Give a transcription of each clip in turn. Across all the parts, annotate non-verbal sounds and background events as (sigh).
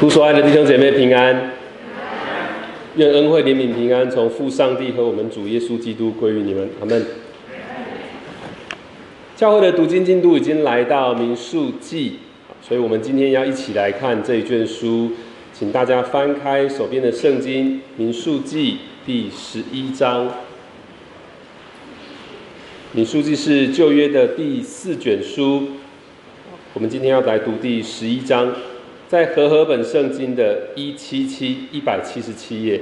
父所爱的弟兄姐妹平安，愿恩惠怜悯平安从父上帝和我们主耶稣基督归于你们，阿门。教会的读经进度已经来到民数记，所以我们今天要一起来看这一卷书，请大家翻开手边的圣经，民数记第十一章。民数记是旧约的第四卷书，我们今天要来读第十一章。在和合本圣经的一七七一百七十七页，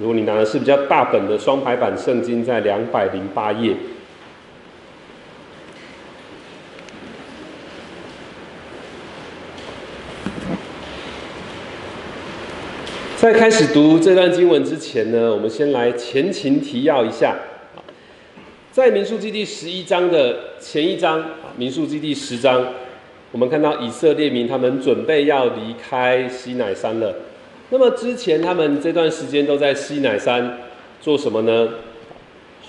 如果你拿的是比较大本的双排版圣经，在两百零八页。在开始读这段经文之前呢，我们先来前情提要一下。在民数记第十一章的前一章，民数记第十章。我们看到以色列民他们准备要离开西乃山了。那么之前他们这段时间都在西乃山做什么呢？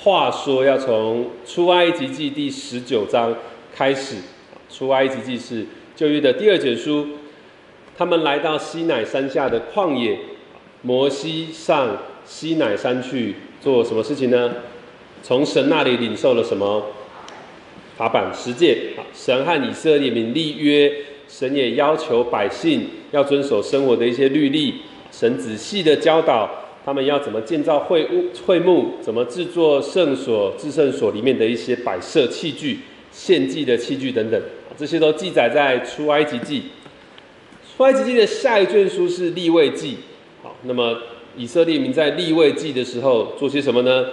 话说要从出埃及记第十九章开始，出埃及记是旧约的第二卷书。他们来到西乃山下的旷野，摩西上西乃山去做什么事情呢？从神那里领受了什么？法版十诫，神和以色列民立约，神也要求百姓要遵守生活的一些律例。神仔细的教导他们要怎么建造会屋、会幕，怎么制作圣所、至圣所里面的一些摆设器具、献祭的器具等等，这些都记载在出埃及记。出埃及记的下一卷书是立位记。好，那么以色列民在立位记的时候做些什么呢？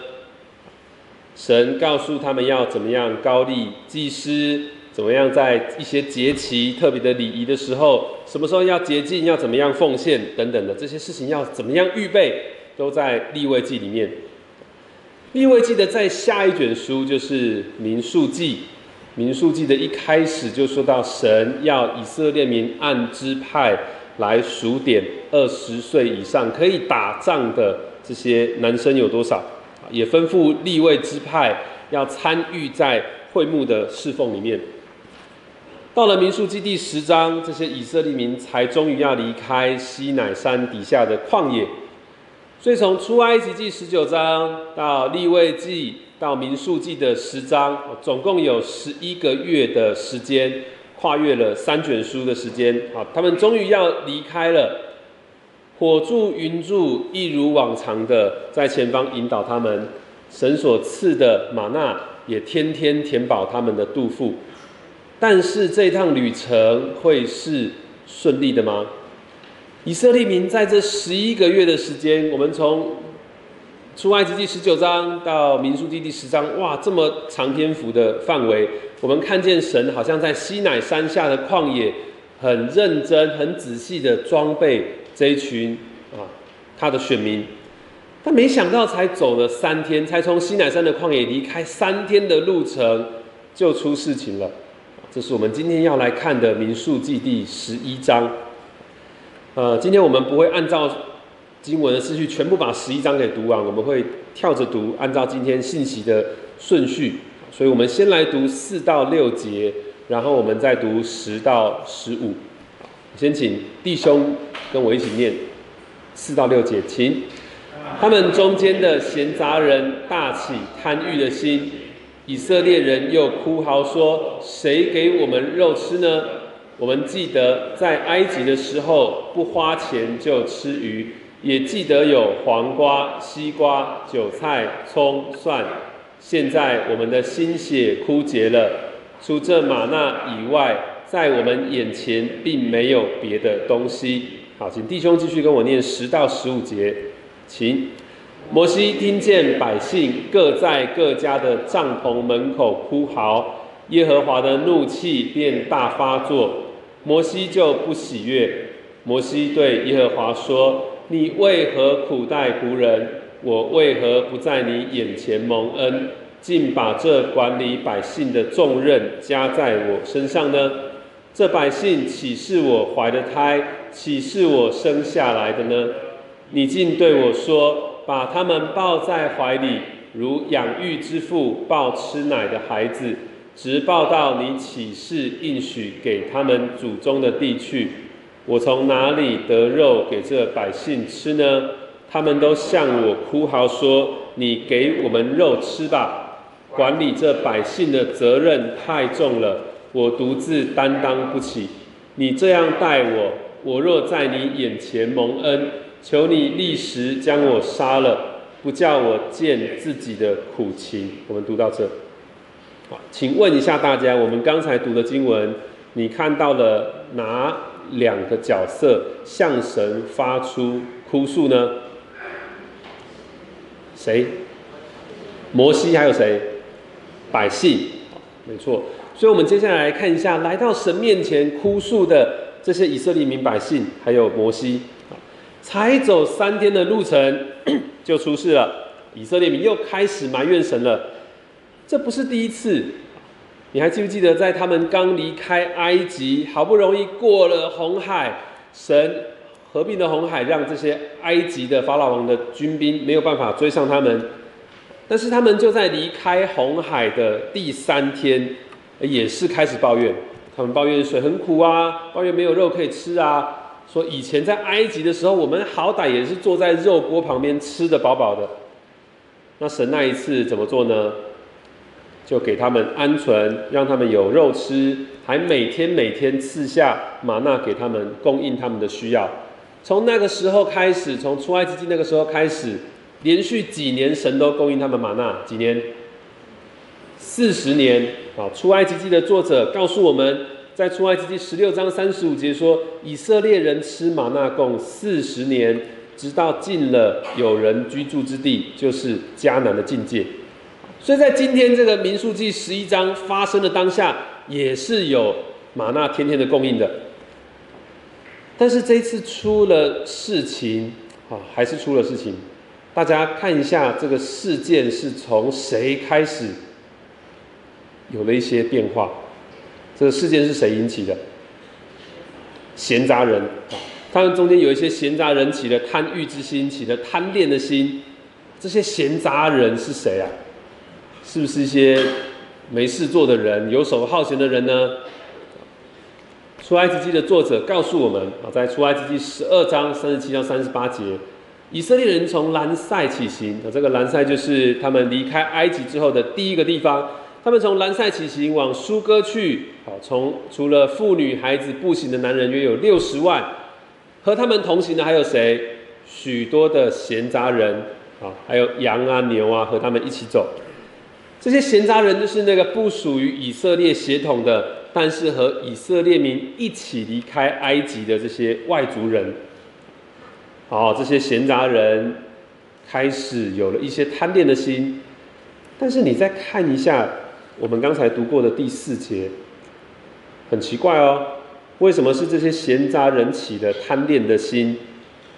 神告诉他们要怎么样高立祭司，怎么样在一些节期特别的礼仪的时候，什么时候要洁净，要怎么样奉献等等的这些事情要怎么样预备，都在立位记里面。立位记的在下一卷书就是民数记，民数记的一开始就说到神要以色列民按支派来数点二十岁以上可以打仗的这些男生有多少。也吩咐立位支派要参与在会幕的侍奉里面。到了民数记第十章，这些以色列民才终于要离开西乃山底下的旷野。所以从出埃及记十九章到立位记到民数记的十章，总共有十一个月的时间，跨越了三卷书的时间。好，他们终于要离开了。火柱云柱一如往常的在前方引导他们，神所赐的玛纳也天天填饱他们的肚腹。但是这趟旅程会是顺利的吗？以色列民在这十一个月的时间，我们从出埃及记十九章到民数记第十章，哇，这么长篇幅的范围，我们看见神好像在西乃山下的旷野，很认真、很仔细的装备。这一群啊，他的选民，但没想到才走了三天，才从西乃山的旷野离开三天的路程，就出事情了。这是我们今天要来看的民数记第十一章。呃，今天我们不会按照经文的次序全部把十一章给读完，我们会跳着读，按照今天信息的顺序。所以我们先来读四到六节，然后我们再读十到十五。先请弟兄跟我一起念四到六节，请他们中间的闲杂人大起贪欲的心，以色列人又哭嚎说：“谁给我们肉吃呢？”我们记得在埃及的时候不花钱就吃鱼，也记得有黄瓜、西瓜、韭菜、葱、蒜。现在我们的心血枯竭了，除这玛纳以外。在我们眼前并没有别的东西。好，请弟兄继续跟我念十到十五节，请。摩西听见百姓各在各家的帐篷门口哭嚎，耶和华的怒气便大发作，摩西就不喜悦。摩西对耶和华说：“你为何苦待仆人？我为何不在你眼前蒙恩，竟把这管理百姓的重任加在我身上呢？”这百姓岂是我怀的胎，岂是我生下来的呢？你竟对我说，把他们抱在怀里，如养育之父抱吃奶的孩子，直抱到你起誓应许给他们祖宗的地去。我从哪里得肉给这百姓吃呢？他们都向我哭嚎说：“你给我们肉吃吧！”管理这百姓的责任太重了，我独自担当不起。你这样待我，我若在你眼前蒙恩，求你立时将我杀了，不叫我见自己的苦情。我们读到这，好，请问一下大家，我们刚才读的经文，你看到了哪两个角色向神发出哭诉呢？谁？摩西还有谁？百姓，没错。所以，我们接下来看一下，来到神面前哭诉的这些以色列民百姓，还有摩西，才走三天的路程 (coughs) 就出事了。以色列民又开始埋怨神了。这不是第一次，你还记不记得，在他们刚离开埃及，好不容易过了红海，神合并的红海，让这些埃及的法老王的军兵没有办法追上他们。但是他们就在离开红海的第三天，也是开始抱怨。他们抱怨水很苦啊，抱怨没有肉可以吃啊。说以前在埃及的时候，我们好歹也是坐在肉锅旁边吃的饱饱的。那神那一次怎么做呢？就给他们鹌鹑，让他们有肉吃，还每天每天赐下玛纳给他们，供应他们的需要。从那个时候开始，从出埃及记那个时候开始。连续几年，神都供应他们玛纳。几年？四十年。啊，出埃及记的作者告诉我们，在出埃及记十六章三十五节说，以色列人吃玛纳共四十年，直到进了有人居住之地，就是迦南的境界。所以在今天这个民数记十一章发生的当下，也是有玛纳天天的供应的。但是这一次出了事情，啊，还是出了事情。大家看一下这个事件是从谁开始有了一些变化？这个事件是谁引起的？闲杂人啊，他们中间有一些闲杂人起了贪欲之心，起了贪恋的心。这些闲杂人是谁啊？是不是一些没事做的人、游手好闲的人呢？出埃及记的作者告诉我们啊，在出埃及记十二章三十七到三十八节。以色列人从兰塞起行，那这个兰塞就是他们离开埃及之后的第一个地方。他们从兰塞起行往苏哥去，好，从除了妇女孩子步行的男人约有六十万，和他们同行的还有谁？许多的闲杂人，啊，还有羊啊牛啊和他们一起走。这些闲杂人就是那个不属于以色列血统的，但是和以色列民一起离开埃及的这些外族人。好，这些闲杂人开始有了一些贪恋的心，但是你再看一下我们刚才读过的第四节，很奇怪哦，为什么是这些闲杂人起的贪恋的心，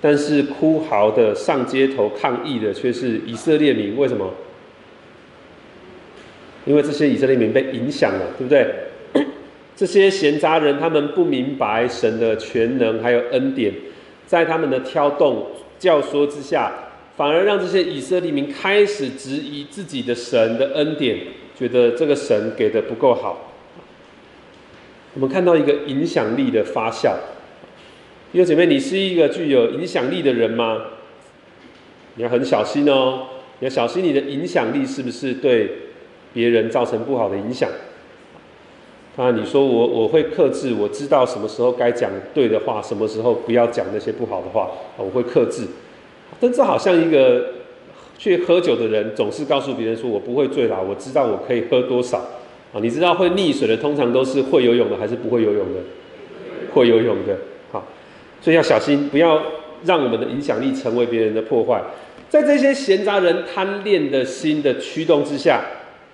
但是哭嚎的上街头抗议的却是以色列民？为什么？因为这些以色列民被影响了，对不对？(coughs) 这些闲杂人他们不明白神的全能还有恩典。在他们的挑动、教唆之下，反而让这些以色列民开始质疑自己的神的恩典，觉得这个神给的不够好。我们看到一个影响力的发酵。弟兄姐妹，你是一个具有影响力的人吗？你要很小心哦，你要小心你的影响力是不是对别人造成不好的影响。啊，你说我我会克制，我知道什么时候该讲对的话，什么时候不要讲那些不好的话，我会克制。但这好像一个去喝酒的人，总是告诉别人说我不会醉啦，我知道我可以喝多少。啊，你知道会溺水的通常都是会游泳的还是不会游泳的？会游泳的。好，所以要小心，不要让我们的影响力成为别人的破坏。在这些闲杂人贪恋的心的驱动之下，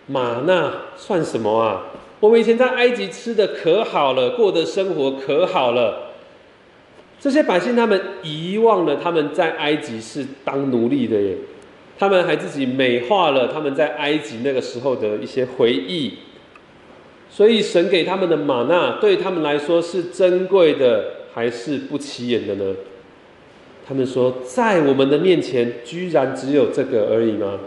马那算什么啊？我们以前在埃及吃的可好了，过的生活可好了。这些百姓他们遗忘了他们在埃及是当奴隶的耶，他们还自己美化了他们在埃及那个时候的一些回忆。所以神给他们的玛纳对他们来说是珍贵的，还是不起眼的呢？他们说，在我们的面前居然只有这个而已吗？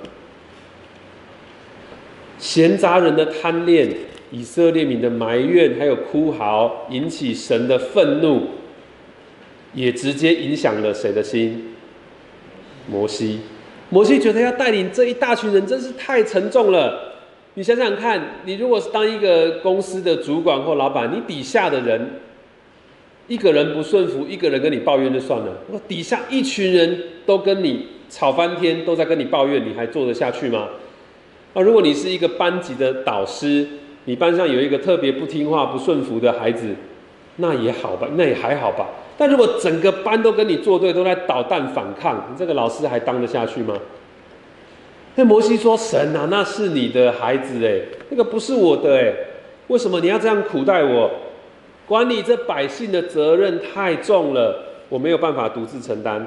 闲杂人的贪恋。以色列民的埋怨还有哭嚎，引起神的愤怒。也直接影响了谁的心？摩西。摩西觉得要带领这一大群人真是太沉重了。你想想看，你如果是当一个公司的主管或老板，你底下的人一个人不顺服，一个人跟你抱怨就算了，我底下一群人都跟你吵翻天，都在跟你抱怨，你还做得下去吗？啊，如果你是一个班级的导师，你班上有一个特别不听话、不顺服的孩子，那也好吧，那也还好吧。但如果整个班都跟你作对，都在捣蛋反抗，你这个老师还当得下去吗？那摩西说：“神啊，那是你的孩子哎，那个不是我的哎，为什么你要这样苦待我？管理这百姓的责任太重了，我没有办法独自承担。”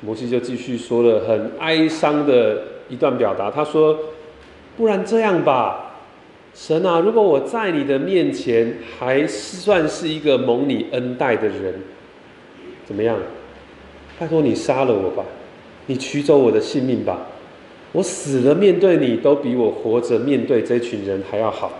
摩西就继续说了很哀伤的一段表达，他说：“不然这样吧，神啊，如果我在你的面前还算是一个蒙你恩待的人，怎么样？拜托你杀了我吧。”你取走我的性命吧，我死了面对你都比我活着面对这群人还要好。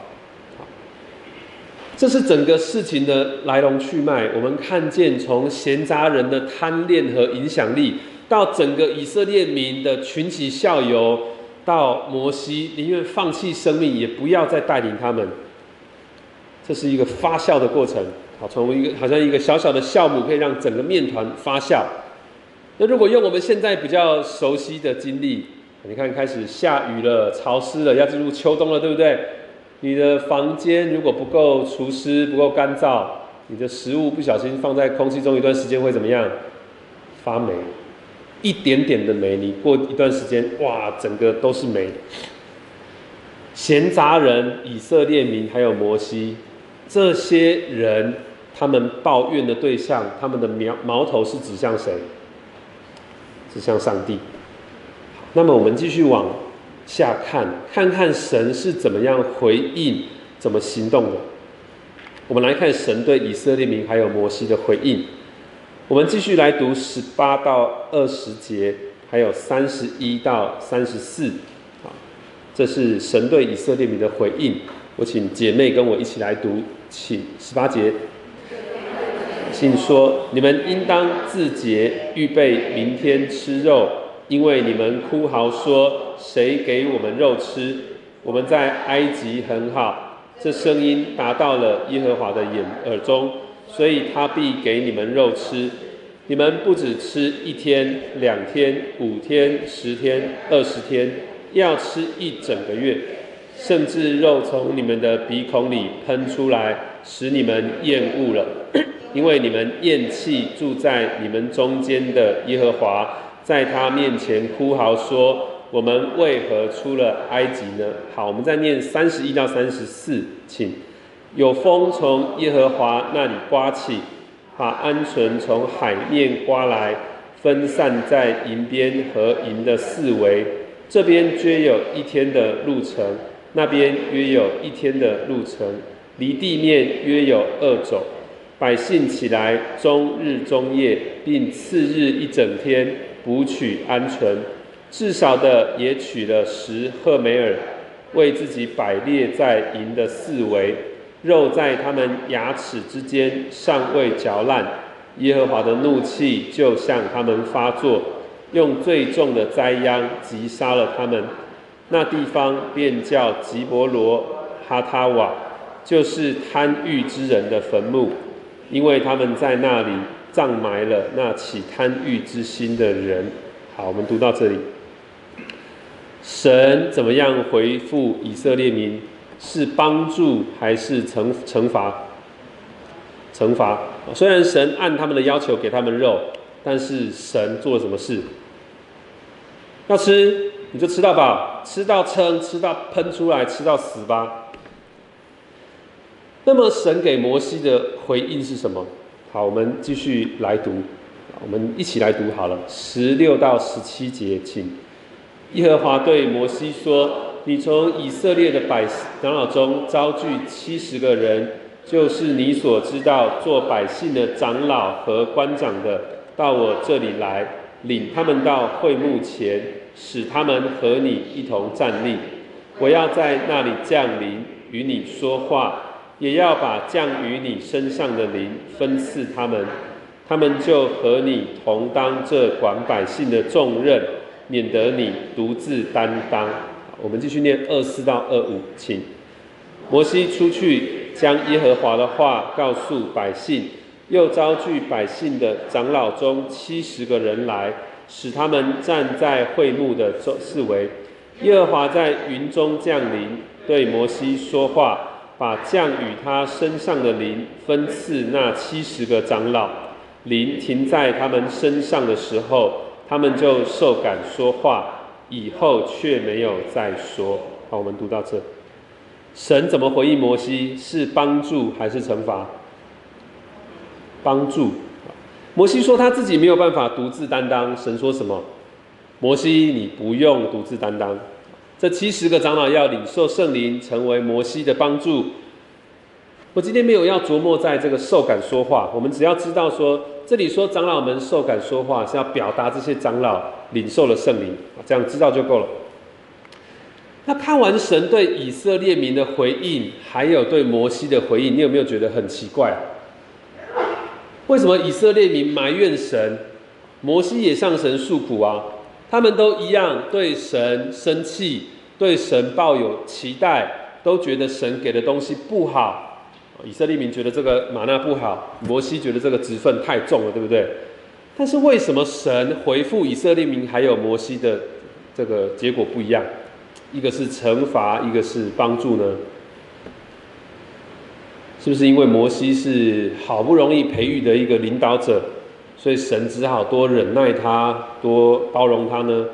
这是整个事情的来龙去脉。我们看见从闲杂人的贪恋和影响力，到整个以色列民的群起效尤，到摩西宁愿放弃生命也不要再带领他们。这是一个发酵的过程。好，从一个好像一个小小的酵母，可以让整个面团发酵。那如果用我们现在比较熟悉的经历，你看开始下雨了，潮湿了，要进入秋冬了，对不对？你的房间如果不够除湿、不够干燥，你的食物不小心放在空气中一段时间会怎么样？发霉，一点点的美，你过一段时间，哇，整个都是美。闲杂人、以色列民还有摩西，这些人，他们抱怨的对象，他们的苗矛头是指向谁？指向上帝。那么我们继续往下看，看看神是怎么样回应、怎么行动的。我们来看神对以色列民还有摩西的回应。我们继续来读十八到二十节，还有三十一到三十四。好，这是神对以色列民的回应。我请姐妹跟我一起来读，请十八节。请说，你们应当自洁，预备明天吃肉，因为你们哭嚎说：“谁给我们肉吃？”我们在埃及很好。这声音达到了耶和华的眼耳中，所以他必给你们肉吃。你们不只吃一天、两天、五天、十天、二十天，要吃一整个月，甚至肉从你们的鼻孔里喷出来，使你们厌恶了。(clears throat) 因为你们厌弃住在你们中间的耶和华，在他面前哭嚎说：“我们为何出了埃及呢？”好，我们再念三十一到三十四，请。有风从耶和华那里刮起，把鹌鹑从海面刮来，分散在营边和营的四围。这边约有一天的路程，那边约有一天的路程，离地面约有二肘。百姓起来，终日终夜，并次日一整天捕取鹌鹑，至少的也取了十赫梅尔，为自己摆列在营的四围，肉在他们牙齿之间尚未嚼烂，耶和华的怒气就向他们发作，用最重的灾殃击杀了他们。那地方便叫吉伯罗哈塔瓦，就是贪欲之人的坟墓。因为他们在那里葬埋了那起贪欲之心的人。好，我们读到这里，神怎么样回复以色列民？是帮助还是惩惩罚？惩罚。虽然神按他们的要求给他们肉，但是神做了什么事？要吃你就吃到饱，吃到撑，吃到喷出来，吃到死吧。那么神给摩西的回应是什么？好，我们继续来读，我们一起来读好了，十六到十七节，请。耶和华对摩西说：“你从以色列的百长老中招聚七十个人，就是你所知道做百姓的长老和官长的，到我这里来，领他们到会幕前，使他们和你一同站立。我要在那里降临，与你说话。”也要把降于你身上的灵分赐他们，他们就和你同当这管百姓的重任，免得你独自担当。我们继续念二四到二五，请摩西出去，将耶和华的话告诉百姓，又招聚百姓的长老中七十个人来，使他们站在会幕的周四围。耶和华在云中降临，对摩西说话。把降与他身上的灵分赐那七十个长老，灵停在他们身上的时候，他们就受感说话，以后却没有再说。好，我们读到这，神怎么回应摩西？是帮助还是惩罚？帮助。摩西说他自己没有办法独自担当，神说什么？摩西，你不用独自担当。这七十个长老要领受圣灵，成为摩西的帮助。我今天没有要琢磨在这个受感说话，我们只要知道说，这里说长老们受感说话，是要表达这些长老领受了圣灵，这样知道就够了。那看完神对以色列民的回应，还有对摩西的回应，你有没有觉得很奇怪？为什么以色列民埋怨神，摩西也向神诉苦啊？他们都一样对神生气，对神抱有期待，都觉得神给的东西不好。以色列民觉得这个玛纳不好，摩西觉得这个职分太重了，对不对？但是为什么神回复以色列民还有摩西的这个结果不一样？一个是惩罚，一个是帮助呢？是不是因为摩西是好不容易培育的一个领导者？所以神只好多忍耐他，多包容他呢？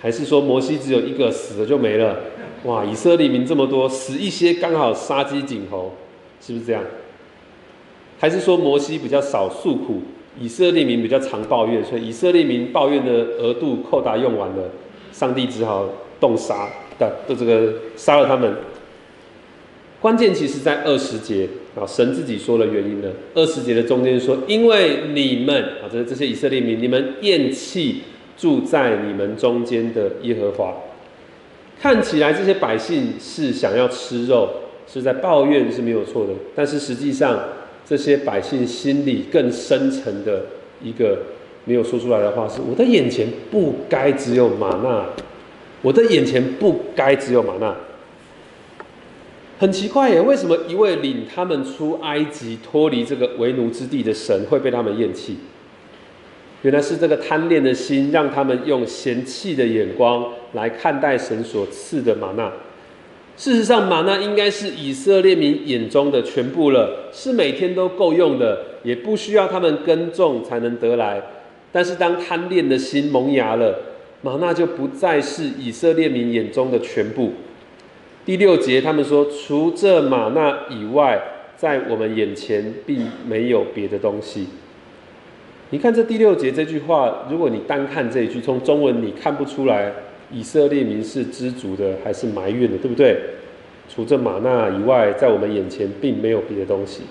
还是说摩西只有一个死了就没了？哇，以色列民这么多，死一些刚好杀鸡儆猴，是不是这样？还是说摩西比较少诉苦，以色列民比较常抱怨，所以以色列民抱怨的额度扣打用完了，上帝只好动杀的的这个杀了他们。关键其实在二十节。啊，神自己说了原因呢。二十节的中间说：“因为你们啊，这这些以色列民，你们厌弃住在你们中间的耶和华。看起来这些百姓是想要吃肉，是在抱怨是没有错的。但是实际上，这些百姓心里更深层的一个没有说出来的话是：我的眼前不该只有玛纳，我的眼前不该只有玛纳。”很奇怪耶，为什么一位领他们出埃及、脱离这个为奴之地的神会被他们厌弃？原来是这个贪恋的心，让他们用嫌弃的眼光来看待神所赐的玛纳。事实上，玛纳应该是以色列民眼中的全部了，是每天都够用的，也不需要他们耕种才能得来。但是，当贪恋的心萌芽了，玛纳就不再是以色列民眼中的全部。第六节，他们说，除这玛纳以外，在我们眼前并没有别的东西。你看这第六节这句话，如果你单看这一句，从中文你看不出来以色列民是知足的还是埋怨的，对不对？除这玛纳以外，在我们眼前并没有别的东西。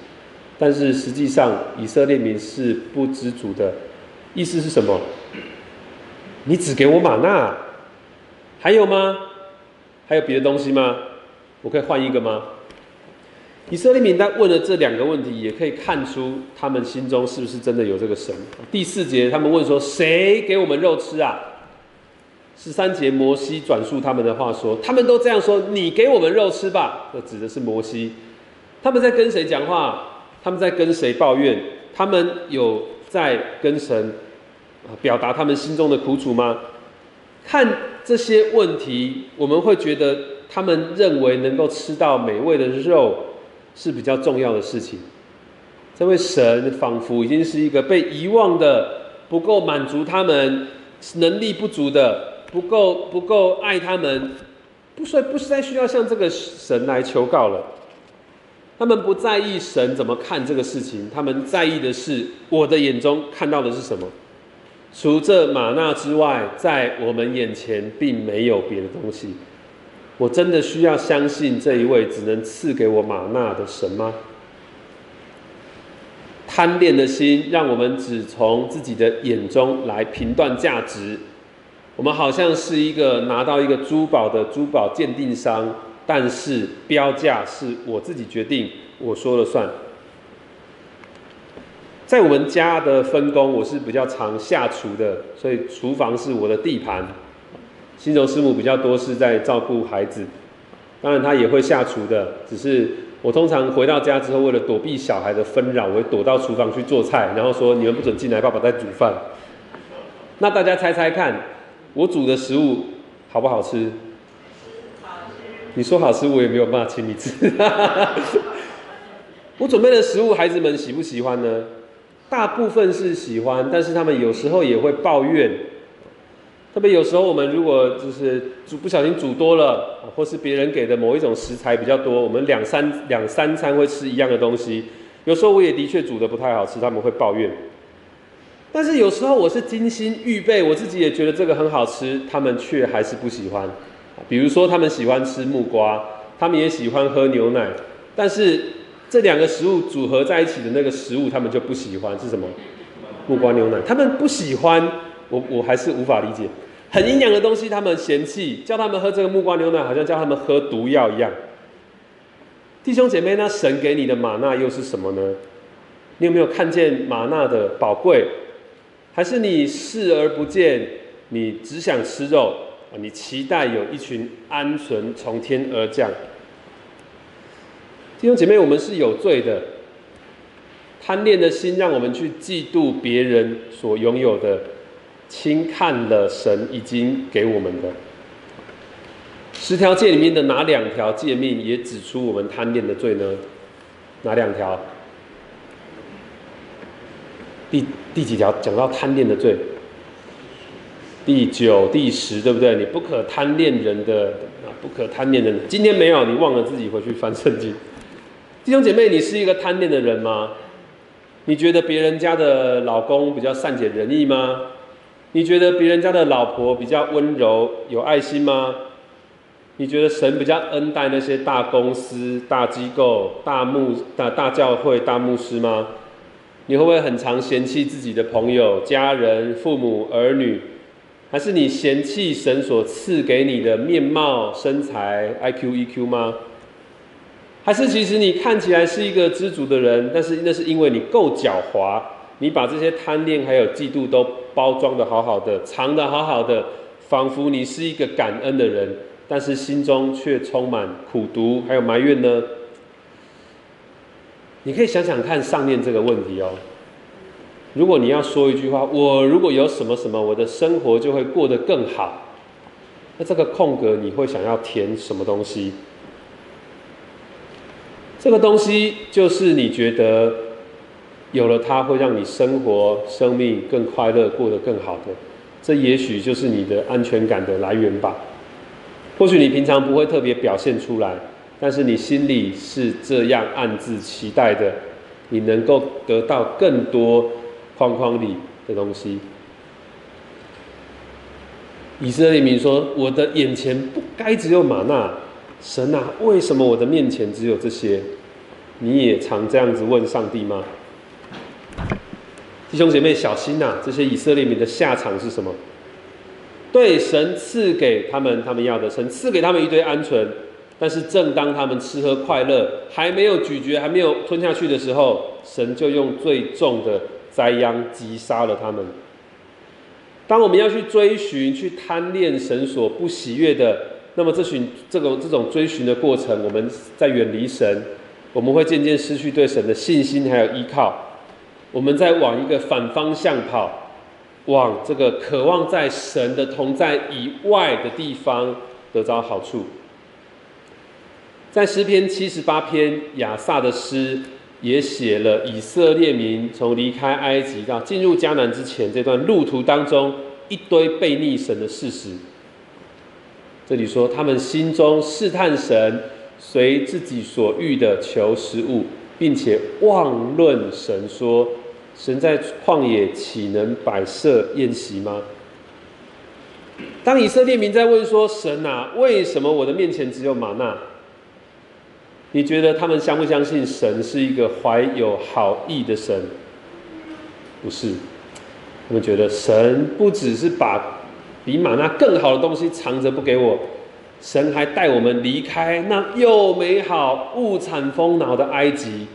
但是实际上，以色列民是不知足的。意思是什么？你只给我玛纳，还有吗？还有别的东西吗？我可以换一个吗？以色列民在问了这两个问题，也可以看出他们心中是不是真的有这个神。第四节，他们问说：“谁给我们肉吃啊？”十三节，摩西转述他们的话说：“他们都这样说，你给我们肉吃吧。”这指的是摩西。他们在跟谁讲话？他们在跟谁抱怨？他们有在跟神表达他们心中的苦楚吗？看。这些问题，我们会觉得他们认为能够吃到美味的肉是比较重要的事情。这位神仿佛已经是一个被遗忘的、不够满足他们能力不足的、不够不够爱他们，不是不是再需要向这个神来求告了。他们不在意神怎么看这个事情，他们在意的是我的眼中看到的是什么。除这玛纳之外，在我们眼前并没有别的东西。我真的需要相信这一位只能赐给我玛纳的神吗？贪恋的心让我们只从自己的眼中来评断价值。我们好像是一个拿到一个珠宝的珠宝鉴定商，但是标价是我自己决定，我说了算。在我们家的分工，我是比较常下厨的，所以厨房是我的地盘。新柔师母比较多是在照顾孩子，当然她也会下厨的，只是我通常回到家之后，为了躲避小孩的纷扰，我会躲到厨房去做菜，然后说你们不准进来，爸爸在煮饭。那大家猜猜看，我煮的食物好不好吃？你说好吃，我也没有办法请你吃。(laughs) 我准备的食物，孩子们喜不喜欢呢？大部分是喜欢，但是他们有时候也会抱怨。特别有时候我们如果就是煮不小心煮多了，或是别人给的某一种食材比较多，我们两三两三餐会吃一样的东西。有时候我也的确煮的不太好吃，他们会抱怨。但是有时候我是精心预备，我自己也觉得这个很好吃，他们却还是不喜欢。比如说他们喜欢吃木瓜，他们也喜欢喝牛奶，但是。这两个食物组合在一起的那个食物，他们就不喜欢是什么？木瓜牛奶，他们不喜欢，我我还是无法理解。很营养的东西，他们嫌弃，叫他们喝这个木瓜牛奶，好像叫他们喝毒药一样。弟兄姐妹，那神给你的玛纳又是什么呢？你有没有看见玛纳的宝贵？还是你视而不见？你只想吃肉啊？你期待有一群鹌鹑从天而降？弟兄姐妹，我们是有罪的，贪恋的心让我们去嫉妒别人所拥有的，轻看了神已经给我们的十条诫里面的哪两条诫命也指出我们贪恋的罪呢？哪两条？第第几条讲到贪恋的罪？第九、第十，对不对？你不可贪恋人的啊，不可贪恋人。今天没有，你忘了自己回去翻圣经。弟兄姐妹，你是一个贪恋的人吗？你觉得别人家的老公比较善解人意吗？你觉得别人家的老婆比较温柔有爱心吗？你觉得神比较恩待那些大公司、大机构、大牧、大大教会、大牧师吗？你会不会很常嫌弃自己的朋友、家人、父母、儿女？还是你嫌弃神所赐给你的面貌、身材、I Q、E Q 吗？还是其实你看起来是一个知足的人，但是那是因为你够狡猾，你把这些贪恋还有嫉妒都包装的好好的，藏的好好的，仿佛你是一个感恩的人，但是心中却充满苦毒还有埋怨呢？你可以想想看上面这个问题哦。如果你要说一句话，我如果有什么什么，我的生活就会过得更好，那这个空格你会想要填什么东西？这个东西就是你觉得有了它会让你生活、生命更快乐、过得更好的，这也许就是你的安全感的来源吧。或许你平常不会特别表现出来，但是你心里是这样暗自期待的，你能够得到更多框框里的东西。以色列民说：“我的眼前不该只有玛纳。”神啊，为什么我的面前只有这些？你也常这样子问上帝吗？弟兄姐妹，小心呐！这些以色列民的下场是什么？对神赐给他们他们要的，神赐给他们一堆鹌鹑，但是正当他们吃喝快乐，还没有咀嚼，还没有吞下去的时候，神就用最重的灾殃击杀了他们。当我们要去追寻、去贪恋神所不喜悦的。那么，这群这种这种追寻的过程，我们在远离神，我们会渐渐失去对神的信心还有依靠。我们在往一个反方向跑，往这个渴望在神的同在以外的地方得着好处。在诗篇七十八篇亚萨的诗，也写了以色列民从离开埃及到进入迦南之前这段路途当中一堆背逆神的事实。这里说，他们心中试探神，随自己所欲的求食物，并且妄论神说：“神在旷野岂能摆设宴席吗？”当以色列民在问说：“神啊，为什么我的面前只有玛纳？”你觉得他们相不相信神是一个怀有好意的神？不是，他们觉得神不只是把。比玛纳更好的东西藏着不给我，神还带我们离开那又美好物产丰饶的埃及，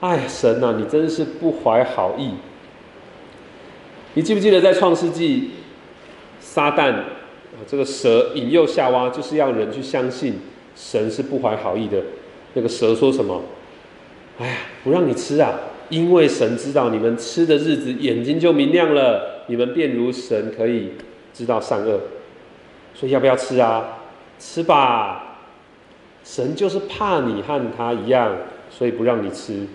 哎，神呐，你真是不怀好意。你记不记得在创世纪，撒旦啊这个蛇引诱夏娃，就是要人去相信神是不怀好意的。那个蛇说什么？哎呀，不让你吃啊，因为神知道你们吃的日子眼睛就明亮了，你们便如神可以知道善恶。所以要不要吃啊？吃吧。神就是怕你和他一样，所以不让你吃。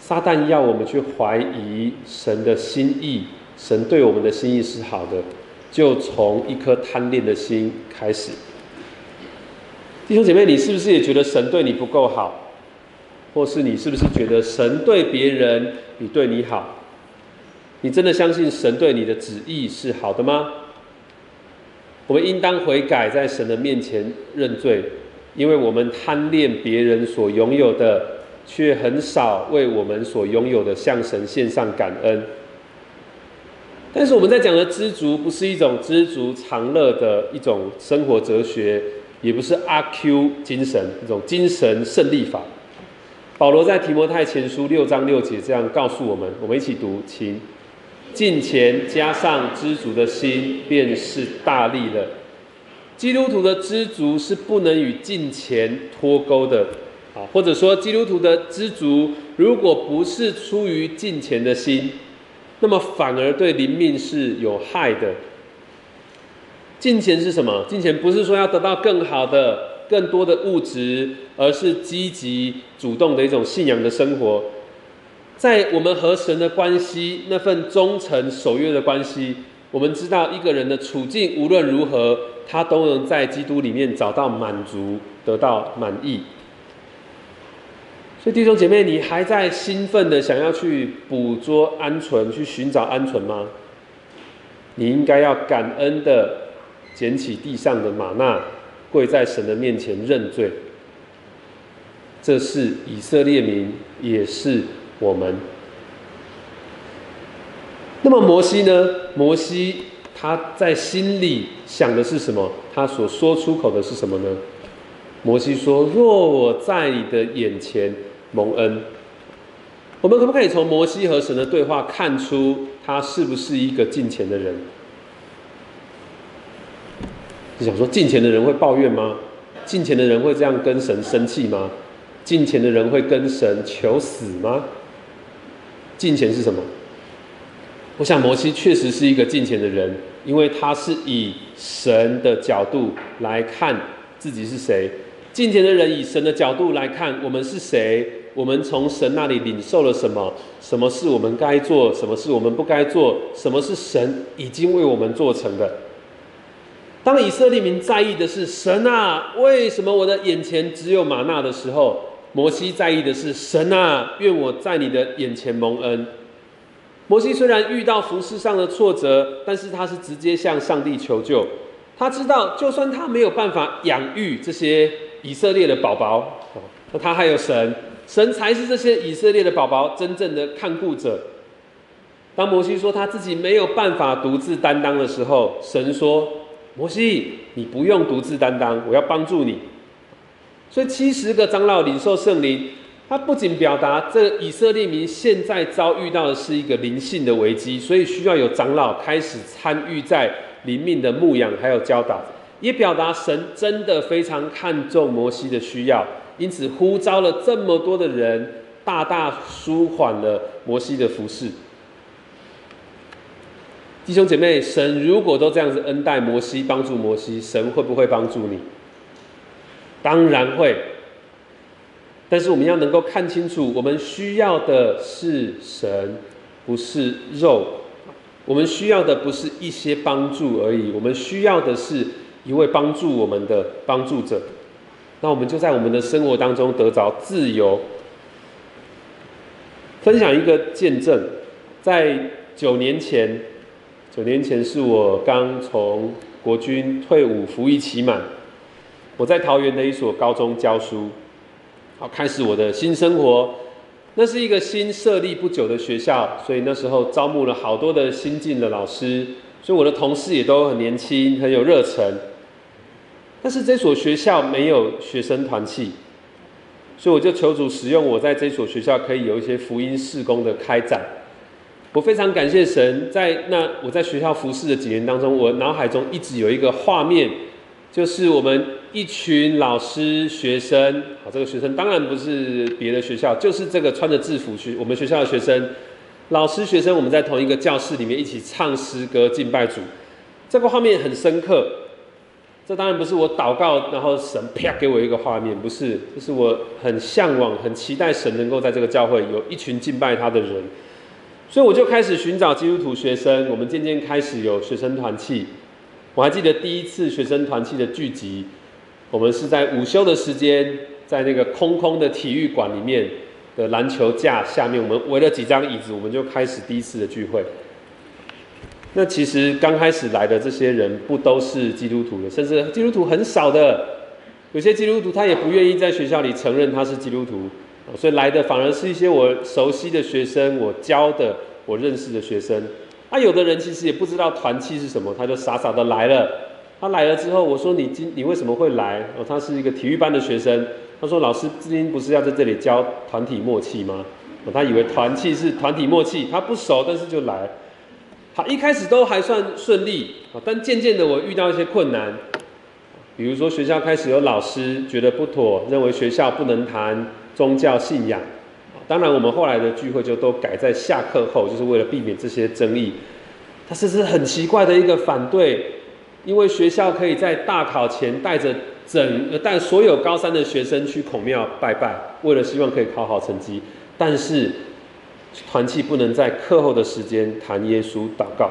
撒旦要我们去怀疑神的心意，神对我们的心意是好的，就从一颗贪恋的心开始。弟兄姐妹，你是不是也觉得神对你不够好？或是你是不是觉得神对别人比对你好？你真的相信神对你的旨意是好的吗？我们应当悔改，在神的面前认罪，因为我们贪恋别人所拥有的，却很少为我们所拥有的向神献上感恩。但是我们在讲的知足，不是一种知足常乐的一种生活哲学，也不是阿 Q 精神一种精神胜利法。保罗在提摩太前书六章六节这样告诉我们，我们一起读，请。进钱加上知足的心，便是大力了。基督徒的知足是不能与进钱脱钩的，啊，或者说基督徒的知足，如果不是出于金钱的心，那么反而对灵命是有害的。金钱是什么？金钱不是说要得到更好的、更多的物质，而是积极主动的一种信仰的生活。在我们和神的关系，那份忠诚守约的关系，我们知道一个人的处境无论如何，他都能在基督里面找到满足，得到满意。所以弟兄姐妹，你还在兴奋的想要去捕捉鹌鹑，去寻找鹌鹑吗？你应该要感恩的捡起地上的玛纳，跪在神的面前认罪。这是以色列民，也是。我们，那么摩西呢？摩西他在心里想的是什么？他所说出口的是什么呢？摩西说：“若我在你的眼前蒙恩。”我们可不可以从摩西和神的对话看出他是不是一个敬虔的人？你想说敬虔的人会抱怨吗？敬虔的人会这样跟神生气吗？敬虔的人会跟神求死吗？敬虔是什么？我想摩西确实是一个敬虔的人，因为他是以神的角度来看自己是谁。敬虔的人以神的角度来看我们是谁，我们从神那里领受了什么？什么是我们该做？什么是我们不该做？什么是神已经为我们做成的？当以色列民在意的是神啊，为什么我的眼前只有玛纳的时候？摩西在意的是神啊，愿我在你的眼前蒙恩。摩西虽然遇到服饰上的挫折，但是他是直接向上帝求救。他知道，就算他没有办法养育这些以色列的宝宝，那他还有神，神才是这些以色列的宝宝真正的看顾者。当摩西说他自己没有办法独自担当的时候，神说：“摩西，你不用独自担当，我要帮助你。”所以七十个长老领受圣灵，他不仅表达这以色列民现在遭遇到的是一个灵性的危机，所以需要有长老开始参与在灵命的牧养还有教导，也表达神真的非常看重摩西的需要，因此呼召了这么多的人，大大舒缓了摩西的服侍。弟兄姐妹，神如果都这样子恩待摩西，帮助摩西，神会不会帮助你？当然会，但是我们要能够看清楚，我们需要的是神，不是肉。我们需要的不是一些帮助而已，我们需要的是一位帮助我们的帮助者。那我们就在我们的生活当中得着自由。分享一个见证，在九年前，九年前是我刚从国军退伍服役期满。我在桃园的一所高中教书，好开始我的新生活。那是一个新设立不久的学校，所以那时候招募了好多的新进的老师，所以我的同事也都很年轻，很有热忱。但是这所学校没有学生团契，所以我就求主使用我在这所学校可以有一些福音事工的开展。我非常感谢神，在那我在学校服侍的几年当中，我脑海中一直有一个画面，就是我们一群老师、学生，好，这个学生当然不是别的学校，就是这个穿着制服学我们学校的学生，老师、学生，我们在同一个教室里面一起唱诗歌、敬拜主，这个画面很深刻。这当然不是我祷告，然后神啪给我一个画面，不是，这是我很向往、很期待神能够在这个教会有一群敬拜他的人。所以我就开始寻找基督徒学生，我们渐渐开始有学生团契。我还记得第一次学生团契的聚集，我们是在午休的时间，在那个空空的体育馆里面的篮球架下面，我们围了几张椅子，我们就开始第一次的聚会。那其实刚开始来的这些人不都是基督徒的，甚至基督徒很少的，有些基督徒他也不愿意在学校里承认他是基督徒。所以来的反而是一些我熟悉的学生，我教的、我认识的学生。啊，有的人其实也不知道团契是什么，他就傻傻的来了。他来了之后，我说：“你今你为什么会来？”哦，他是一个体育班的学生。他说：“老师今天不是要在这里教团体默契吗？”哦，他以为团契是团体默契，他不熟，但是就来。好，一开始都还算顺利。啊，但渐渐的我遇到一些困难，比如说学校开始有老师觉得不妥，认为学校不能谈。宗教信仰，当然我们后来的聚会就都改在下课后，就是为了避免这些争议。他这是很奇怪的一个反对，因为学校可以在大考前带着整呃带所有高三的学生去孔庙拜拜，为了希望可以考好成绩。但是团契不能在课后的时间谈耶稣祷告。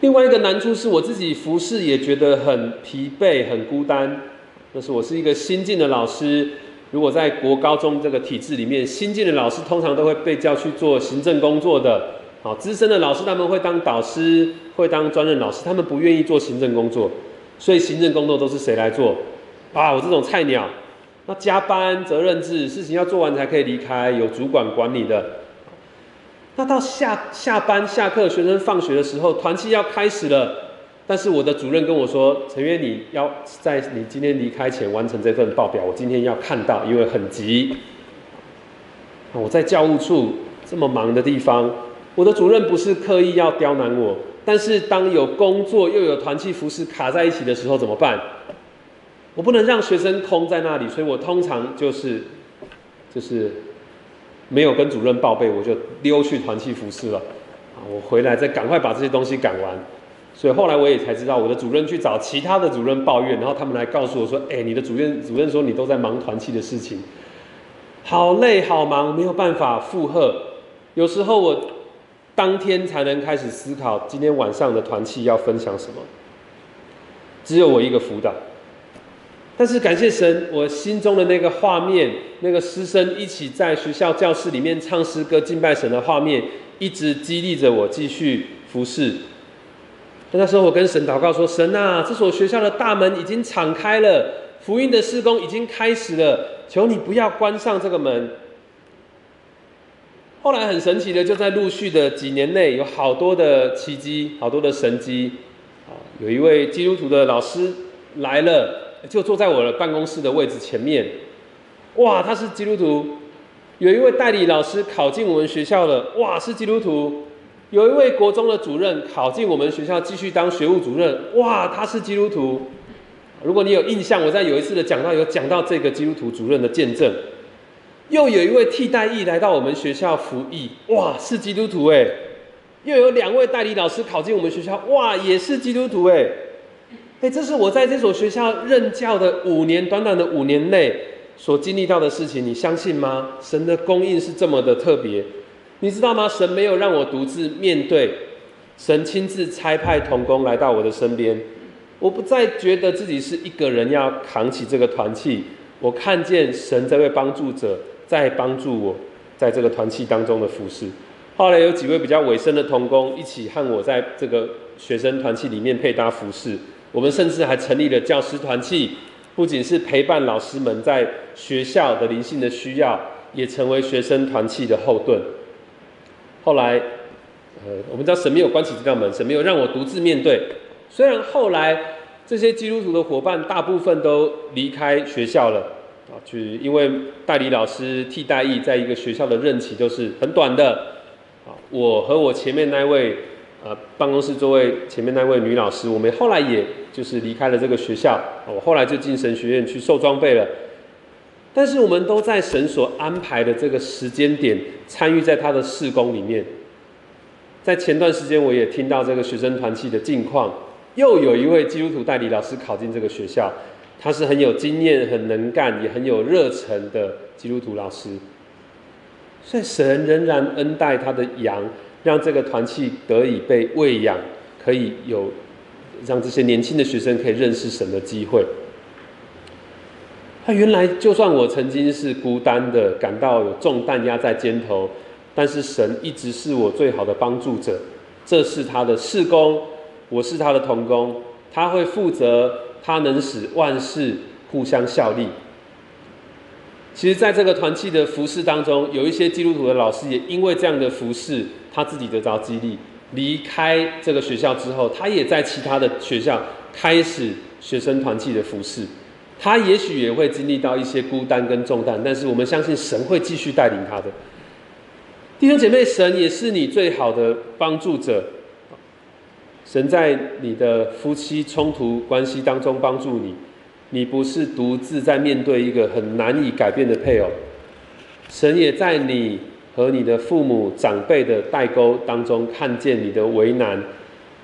另外一个难处是我自己服侍也觉得很疲惫、很孤单。那是我是一个新进的老师。如果在国高中这个体制里面，新进的老师通常都会被叫去做行政工作的。好，资深的老师他们会当导师，会当专任老师，他们不愿意做行政工作，所以行政工作都是谁来做？啊，我这种菜鸟，那加班责任制，事情要做完才可以离开，有主管管理的。那到下下班下课，学生放学的时候，团期要开始了。但是我的主任跟我说：“陈约，你要在你今天离开前完成这份报表，我今天要看到，因为很急。”我在教务处这么忙的地方，我的主任不是刻意要刁难我，但是当有工作又有团契服饰卡在一起的时候怎么办？我不能让学生空在那里，所以我通常就是就是没有跟主任报备，我就溜去团契服饰了。啊，我回来再赶快把这些东西赶完。所以后来我也才知道，我的主任去找其他的主任抱怨，然后他们来告诉我说：“哎，你的主任主任说你都在忙团契的事情，好累好忙，没有办法负荷。有时候我当天才能开始思考今天晚上的团契要分享什么。只有我一个辅导，但是感谢神，我心中的那个画面，那个师生一起在学校教室里面唱诗歌敬拜神的画面，一直激励着我继续服侍。”那时候我跟神祷告说：“神啊，这所学校的大门已经敞开了，福音的施工已经开始了，求你不要关上这个门。”后来很神奇的，就在陆续的几年内，有好多的奇迹，好多的神迹。啊，有一位基督徒的老师来了，就坐在我的办公室的位置前面。哇，他是基督徒。有一位代理老师考进我们学校了，哇，是基督徒。有一位国中的主任考进我们学校，继续当学务主任。哇，他是基督徒。如果你有印象，我在有一次的讲到有讲到这个基督徒主任的见证。又有一位替代役来到我们学校服役，哇，是基督徒哎。又有两位代理老师考进我们学校，哇，也是基督徒哎。哎，这是我在这所学校任教的五年，短短的五年内所经历到的事情，你相信吗？神的供应是这么的特别。你知道吗？神没有让我独自面对，神亲自差派童工来到我的身边。我不再觉得自己是一个人要扛起这个团契，我看见神这位帮助者在帮助我，在这个团契当中的服侍。后来有几位比较委身的童工一起和我在这个学生团契里面配搭服侍。我们甚至还成立了教师团契，不仅是陪伴老师们在学校的灵性的需要，也成为学生团契的后盾。后来，呃，我们知道神没有关起这道门，神没有让我独自面对。虽然后来这些基督徒的伙伴大部分都离开学校了，啊，去因为代理老师替代役在一个学校的任期都是很短的啊。我和我前面那位呃办公室座位前面那位女老师，我们后来也就是离开了这个学校，我后来就进神学院去受装备了。但是我们都在神所安排的这个时间点参与在他的事工里面。在前段时间，我也听到这个学生团契的近况，又有一位基督徒代理老师考进这个学校，他是很有经验、很能干、也很有热忱的基督徒老师。所以神仍然恩待他的羊，让这个团契得以被喂养，可以有让这些年轻的学生可以认识神的机会。他原来就算我曾经是孤单的，感到有重担压在肩头，但是神一直是我最好的帮助者。这是他的事工，我是他的同工，他会负责，他能使万事互相效力。其实，在这个团契的服饰当中，有一些基督徒的老师也因为这样的服饰，他自己得着激励，离开这个学校之后，他也在其他的学校开始学生团契的服饰。他也许也会经历到一些孤单跟重担，但是我们相信神会继续带领他的弟兄姐妹。神也是你最好的帮助者。神在你的夫妻冲突关系当中帮助你，你不是独自在面对一个很难以改变的配偶。神也在你和你的父母长辈的代沟当中看见你的为难，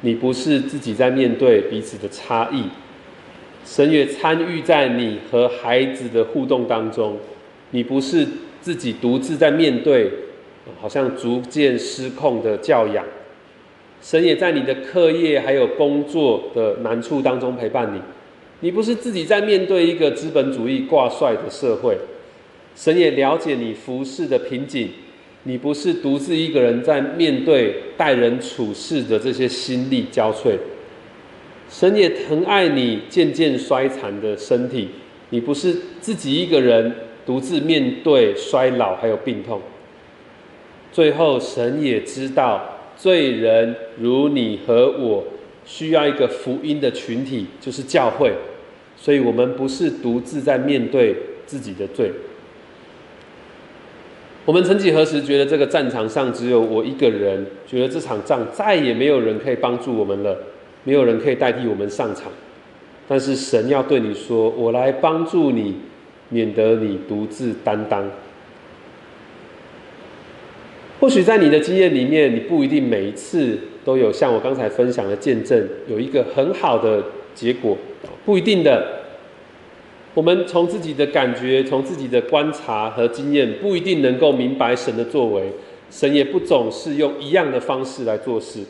你不是自己在面对彼此的差异。神也参与在你和孩子的互动当中，你不是自己独自在面对，好像逐渐失控的教养。神也在你的课业还有工作的难处当中陪伴你，你不是自己在面对一个资本主义挂帅的社会。神也了解你服侍的瓶颈，你不是独自一个人在面对待人处事的这些心力交瘁。神也疼爱你渐渐衰残的身体，你不是自己一个人独自面对衰老还有病痛。最后，神也知道罪人如你和我需要一个福音的群体，就是教会。所以我们不是独自在面对自己的罪。我们曾几何时觉得这个战场上只有我一个人，觉得这场仗再也没有人可以帮助我们了。没有人可以代替我们上场，但是神要对你说：“我来帮助你，免得你独自担当。”或许在你的经验里面，你不一定每一次都有像我刚才分享的见证，有一个很好的结果，不一定的。我们从自己的感觉、从自己的观察和经验，不一定能够明白神的作为。神也不总是用一样的方式来做事。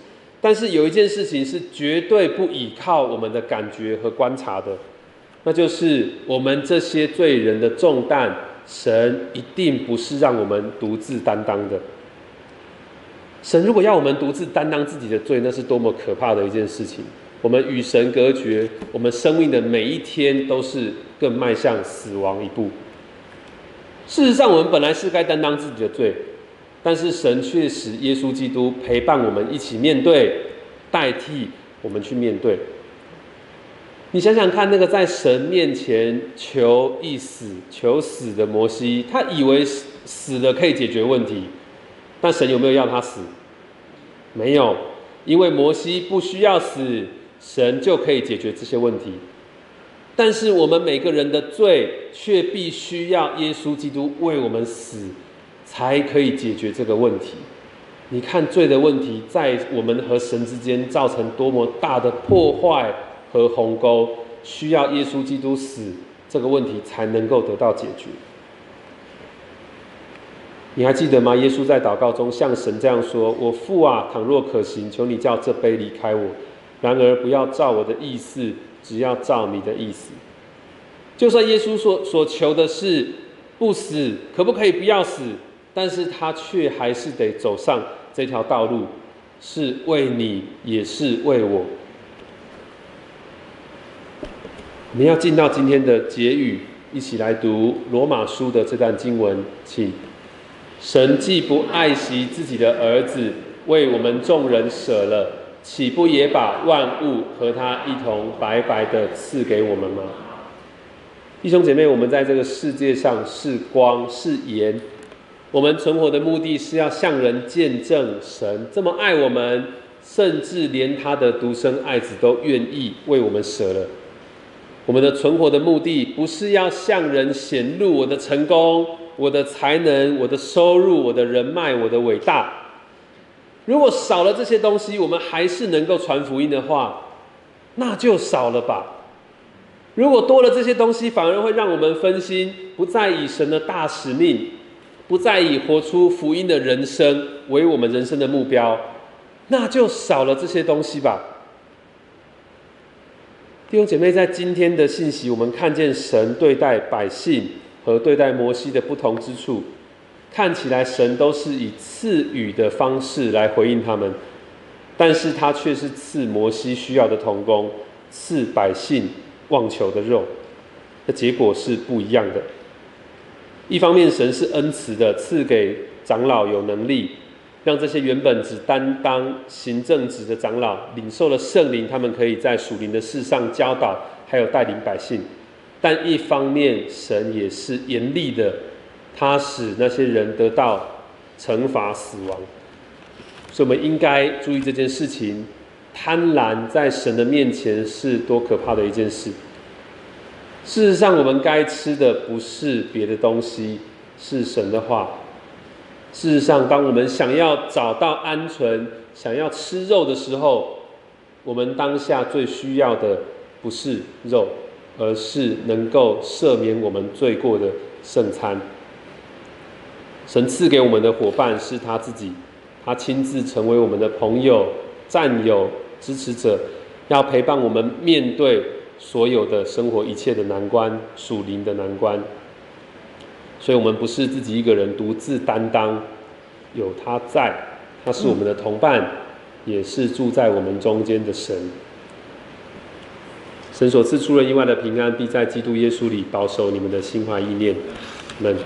但是有一件事情是绝对不依靠我们的感觉和观察的，那就是我们这些罪人的重担，神一定不是让我们独自担当的。神如果要我们独自担当自己的罪，那是多么可怕的一件事情！我们与神隔绝，我们生命的每一天都是更迈向死亡一步。事实上，我们本来是该担当自己的罪。但是神却使耶稣基督陪伴我们一起面对，代替我们去面对。你想想看，那个在神面前求一死、求死的摩西，他以为死了可以解决问题，但神有没有要他死？没有，因为摩西不需要死，神就可以解决这些问题。但是我们每个人的罪，却必须要耶稣基督为我们死。才可以解决这个问题。你看罪的问题在我们和神之间造成多么大的破坏和鸿沟，需要耶稣基督死，这个问题才能够得到解决。你还记得吗？耶稣在祷告中向神这样说：“我父啊，倘若可行，求你叫这杯离开我；然而不要照我的意思，只要照你的意思。”就算耶稣所所求的是不死，可不可以不要死？但是他却还是得走上这条道路，是为你，也是为我。我们要进到今天的结语，一起来读罗马书的这段经文，请。神既不爱惜自己的儿子，为我们众人舍了，岂不也把万物和他一同白白的赐给我们吗？弟兄姐妹，我们在这个世界上是光是盐，我们存活的目的是要向人见证神这么爱我们，甚至连他的独生爱子都愿意为我们舍了。我们的存活的目的不是要向人显露我的成功、我的才能、我的收入、我的人脉、我的伟大。如果少了这些东西，我们还是能够传福音的话，那就少了吧。如果多了这些东西，反而会让我们分心，不再以神的大使命，不再以活出福音的人生为我们人生的目标，那就少了这些东西吧。弟兄姐妹，在今天的信息，我们看见神对待百姓和对待摩西的不同之处，看起来神都是以赐予的方式来回应他们，但是他却是赐摩西需要的童工，赐百姓。望求的肉，那结果是不一样的。一方面，神是恩慈的，赐给长老有能力，让这些原本只担当行政职的长老领受了圣灵，他们可以在属灵的事上教导，还有带领百姓。但一方面，神也是严厉的，他使那些人得到惩罚死亡。所以，我们应该注意这件事情。贪婪在神的面前是多可怕的一件事。事实上，我们该吃的不是别的东西，是神的话。事实上，当我们想要找到安全、想要吃肉的时候，我们当下最需要的不是肉，而是能够赦免我们罪过的圣餐。神赐给我们的伙伴是他自己，他亲自成为我们的朋友、战友。支持者要陪伴我们面对所有的生活一切的难关，属灵的难关。所以，我们不是自己一个人独自担当，有他在，他是我们的同伴，也是住在我们中间的神。神所赐出人意外的平安，必在基督耶稣里保守你们的心怀意念。们。